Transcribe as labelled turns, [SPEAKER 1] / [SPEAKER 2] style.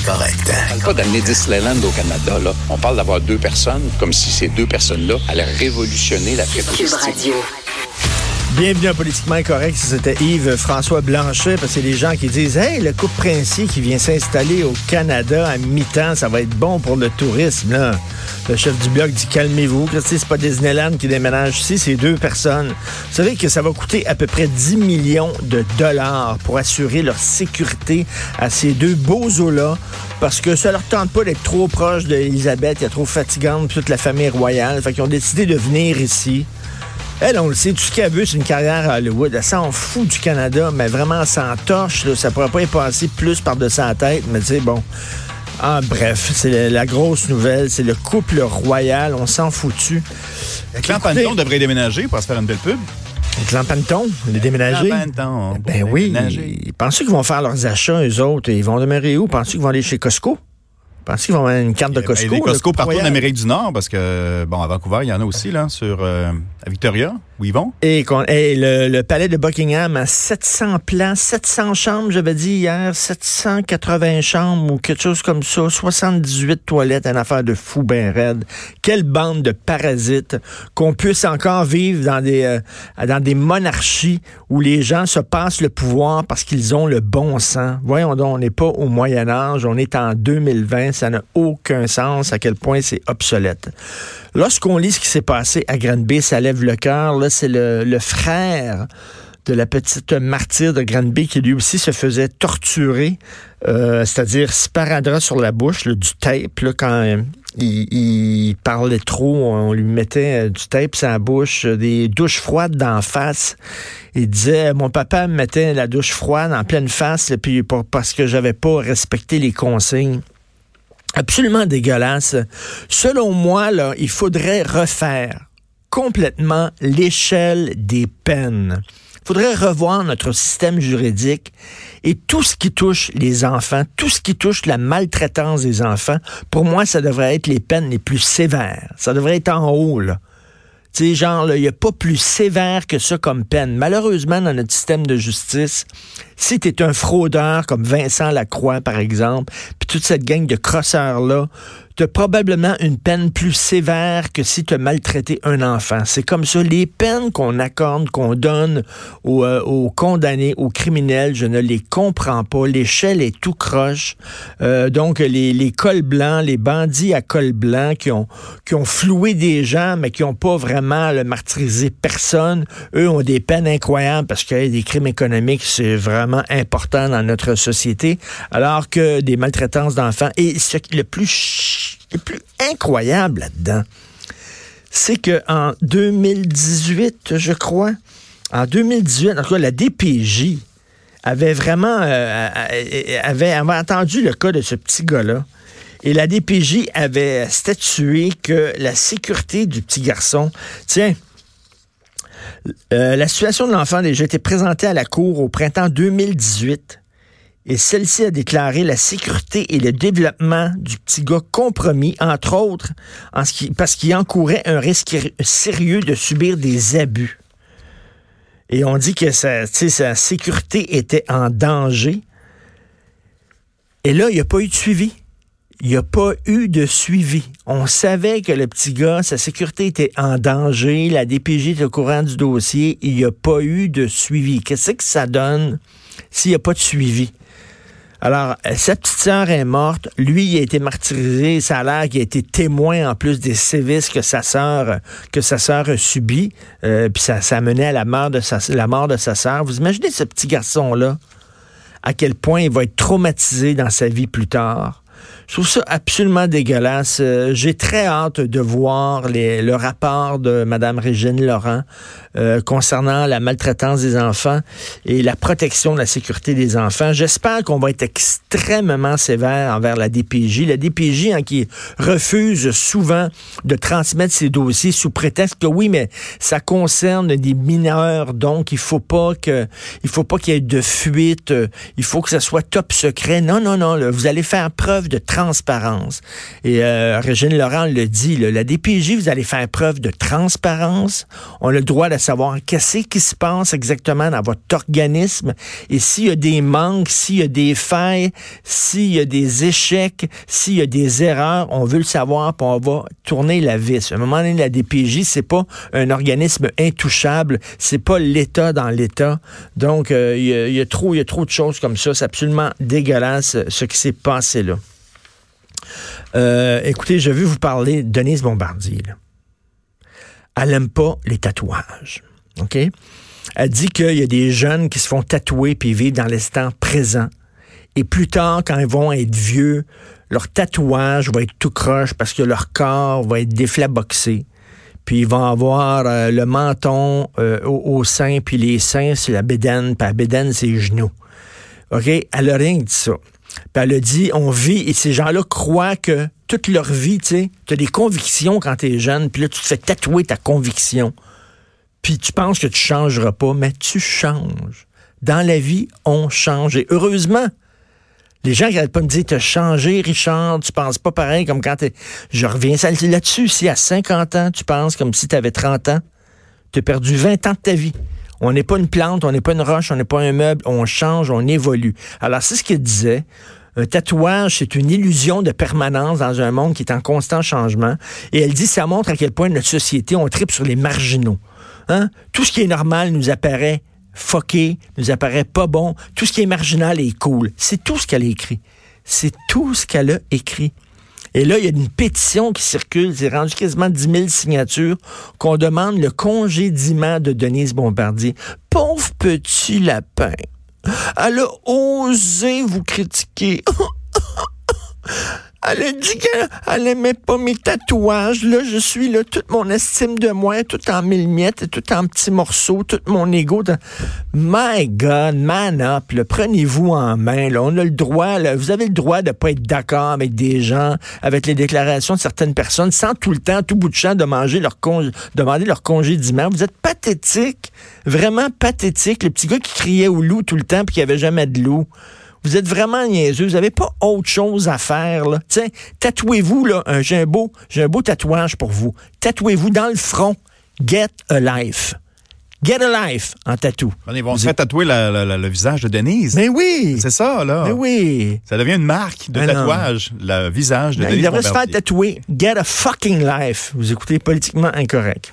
[SPEAKER 1] incorrect.
[SPEAKER 2] On parle pas d'amener Disneyland au Canada, là. On parle d'avoir deux personnes, comme si ces deux personnes-là allaient révolutionner la.
[SPEAKER 3] Radio.
[SPEAKER 4] Bienvenue à Politiquement Incorrect. C'était Yves-François Blanchet, parce que les gens qui disent Hey, le couple Princier qui vient s'installer au Canada à mi-temps, ça va être bon pour le tourisme. Là. Le chef du bloc dit Calmez-vous. C'est pas Disneyland qui déménage ici, c'est deux personnes. Vous savez que ça va coûter à peu près 10 millions de dollars pour assurer leur sécurité à ces deux beaux eaux-là. Parce que ça leur tente pas d'être trop proche d'Elisabeth, elle est trop fatigante, toute la famille royale. Fait qu'ils ont décidé de venir ici. Elle, on le sait, tout ce qu'elle veut, c'est une carrière à Hollywood. Elle s'en fout du Canada, mais vraiment, elle s'en torche. Là. Ça pourrait pas y passer plus par-dessus sa tête, mais tu sais, bon. Ah, bref, c'est la, la grosse nouvelle. C'est le couple royal. On s'en foutu.
[SPEAKER 5] Clan Panton devrait déménager pour se faire une belle pub.
[SPEAKER 4] Clan Panton, les déménagers.
[SPEAKER 5] Clan Panton,
[SPEAKER 4] Ben oui.
[SPEAKER 5] déménager.
[SPEAKER 4] Pensez qu'ils vont faire leurs achats, eux autres? Ils vont demeurer où? Pensez qu'ils vont aller chez Costco? Pensez qu'ils vont avoir une carte de
[SPEAKER 5] y a
[SPEAKER 4] Costco?
[SPEAKER 5] Costco partout en? Amérique du Nord, parce que, bon, à Vancouver, il y en a aussi, là, sur, euh, à Victoria, où ils.
[SPEAKER 4] Et, le, palais de Buckingham a 700 plans, 700 chambres, j'avais dit hier, 780 chambres ou quelque chose comme ça, 78 toilettes, une affaire de fou ben raide. Quelle bande de parasites qu'on puisse encore vivre dans des euh, dans des monarchies où les gens se passent le pouvoir parce qu'ils ont le bon sens. Voyons donc, on n'est pas au Moyen Âge, on est en 2020, ça n'a aucun sens à quel point c'est obsolète. Lorsqu'on lit ce qui s'est passé à Granby, ça lève le cœur. C'est le, frère de la petite martyre de Granby qui lui aussi se faisait torturer, euh, c'est-à-dire sparadrap sur la bouche, du tape, quand euh, il, parlait trop, on lui mettait euh, du tape sur la bouche, des douches froides d'en face. Il disait, mon papa me mettait la douche froide en pleine face, puis parce que j'avais pas respecté les consignes absolument dégueulasse. Selon moi, il faudrait refaire complètement l'échelle des peines. Il faudrait revoir notre système juridique et tout ce qui touche les enfants, tout ce qui touche la maltraitance des enfants, pour moi, ça devrait être les peines les plus sévères. Ça devrait être en haut, là. Tu sais, genre, il n'y a pas plus sévère que ça comme peine. Malheureusement, dans notre système de justice, si tu es un fraudeur comme Vincent Lacroix, par exemple, puis toute cette gang de crosseurs-là, tu probablement une peine plus sévère que si tu as maltraité un enfant. C'est comme ça. Les peines qu'on accorde, qu'on donne aux, euh, aux condamnés, aux criminels, je ne les comprends pas. L'échelle est tout croche. Euh, donc, les, les cols blancs, les bandits à col blanc qui ont, qui ont floué des gens, mais qui n'ont pas vraiment le martyrisé personne, eux ont des peines incroyables parce que hey, des crimes économiques, c'est vraiment important dans notre société, alors que des maltraitances d'enfants. Et ce qui- le plus, le plus incroyable là-dedans, c'est que en 2018, je crois, en 2018, en tout cas, la DPJ avait vraiment euh, euh, avait, avait entendu le cas de ce petit gars-là. Et la DPJ avait statué que la sécurité du petit garçon, tiens, euh, la situation de l'enfant a déjà été présentée à la Cour au printemps 2018. Et celle-ci a déclaré la sécurité et le développement du petit gars compromis, entre autres, parce qu'il encourait un risque sérieux de subir des abus. Et on dit que sa, sa sécurité était en danger. Et là, il n'y a pas eu de suivi. Il n'y a pas eu de suivi. On savait que le petit gars, sa sécurité était en danger. La DPJ était au courant du dossier. Il n'y a pas eu de suivi. Qu'est-ce que ça donne s'il n'y a pas de suivi? Alors, euh, sa petite sœur est morte. Lui, il a été martyrisé. Ça a l'air qu'il a été témoin en plus des sévices que sa sœur que sa sœur a subi. Euh, puis ça, ça a mené à la mort de sa, la mort de sa sœur. Vous imaginez ce petit garçon-là, à quel point il va être traumatisé dans sa vie plus tard. Je trouve ça absolument dégueulasse. Euh, J'ai très hâte de voir le rapport de Mme Régine Laurent euh, concernant la maltraitance des enfants et la protection de la sécurité des enfants. J'espère qu'on va être extrêmement sévère envers la DPJ. La DPJ hein, qui refuse souvent de transmettre ses dossiers sous prétexte que oui, mais ça concerne des mineurs, donc il faut pas que il faut pas qu'il y ait de fuite, euh, il faut que ça soit top secret. Non, non, non, vous allez faire preuve de transparence. Et euh, Régine Laurent le dit, la DPJ, vous allez faire preuve de transparence. On a le droit de savoir qu'est-ce qui se passe exactement dans votre organisme. Et s'il y a des manques, s'il y a des failles, s'il y a des échecs, s'il y a des erreurs, on veut le savoir, puis on va tourner la vis. À un moment donné, la DPJ, c'est pas un organisme intouchable, c'est pas l'État dans l'État. Donc, euh, il y, a trop, il y a trop de choses comme ça. C'est absolument dégueulasse euh, ce qui s'est passé là. Euh, écoutez, je veux vous parler de Denise Bombardier. Elle n'aime pas les tatouages. OK? Elle dit qu'il y a des jeunes qui se font tatouer puis vivent dans l'instant présent. Et plus tard, quand ils vont être vieux, leur tatouage va être tout croche parce que leur corps va être déflaboxé. Puis ils vont avoir euh, le menton euh, au, sein, puis les seins, c'est la bédaine, puis la bédaine, c'est les genoux. OK? Elle a rien dit ça. Puis elle a dit, on vit, et ces gens-là croient que toute leur vie, tu sais, tu as des convictions quand tu es jeune, puis là, tu te fais tatouer ta conviction. Puis tu penses que tu changeras pas, mais tu changes. Dans la vie, on change. Et heureusement, les gens qui n'arrêtent pas me dire, t'as changé, Richard, tu penses pas pareil comme quand t'es... Je reviens là-dessus. Si à 50 ans, tu penses comme si tu avais 30 ans, tu as perdu 20 ans de ta vie. On n'est pas une plante, on n'est pas une roche, on n'est pas un meuble, on change, on évolue. Alors, c'est ce qu'il disait. Un tatouage, c'est une illusion de permanence dans un monde qui est en constant changement. Et elle dit, ça montre à quel point notre société, on tripe sur les marginaux. Hein? Tout ce qui est normal nous apparaît foqué, nous apparaît pas bon. Tout ce qui est marginal est cool. C'est tout ce qu'elle a écrit. C'est tout ce qu'elle a écrit. Et là, il y a une pétition qui circule, c'est rendu quasiment 10 000 signatures, qu'on demande le congédiement de Denise Bombardier. Pauvre petit lapin. Elle a osé vous critiquer. Elle a dit qu'elle aimait pas mes tatouages. Là, je suis là, toute mon estime de moi, tout en mille miettes, tout en petits morceaux, tout mon ego. My God, man up, prenez-vous en main. Là. On a le droit, là, vous avez le droit de pas être d'accord avec des gens, avec les déclarations de certaines personnes, sans tout le temps, tout bout de champ, de manger leur demander leur congédiement. Vous êtes pathétique, vraiment pathétique. Le petit gars qui criait au loup tout le temps puis qui avait jamais de loup. Vous êtes vraiment niaiseux. Vous n'avez pas autre chose à faire. Là. Tiens, tatouez-vous, là, un, j'ai, un beau, j'ai un beau tatouage pour vous. Tatouez-vous dans le front. Get a life. Get a life en tatou.
[SPEAKER 5] Ils vont se faire tatouer le visage de Denise.
[SPEAKER 4] Mais oui!
[SPEAKER 5] C'est ça, là.
[SPEAKER 4] Mais oui!
[SPEAKER 5] Ça devient une marque de tatouage, le visage de Denise.
[SPEAKER 4] Il devrait se faire tatouer Get a fucking life. Vous écoutez politiquement incorrect.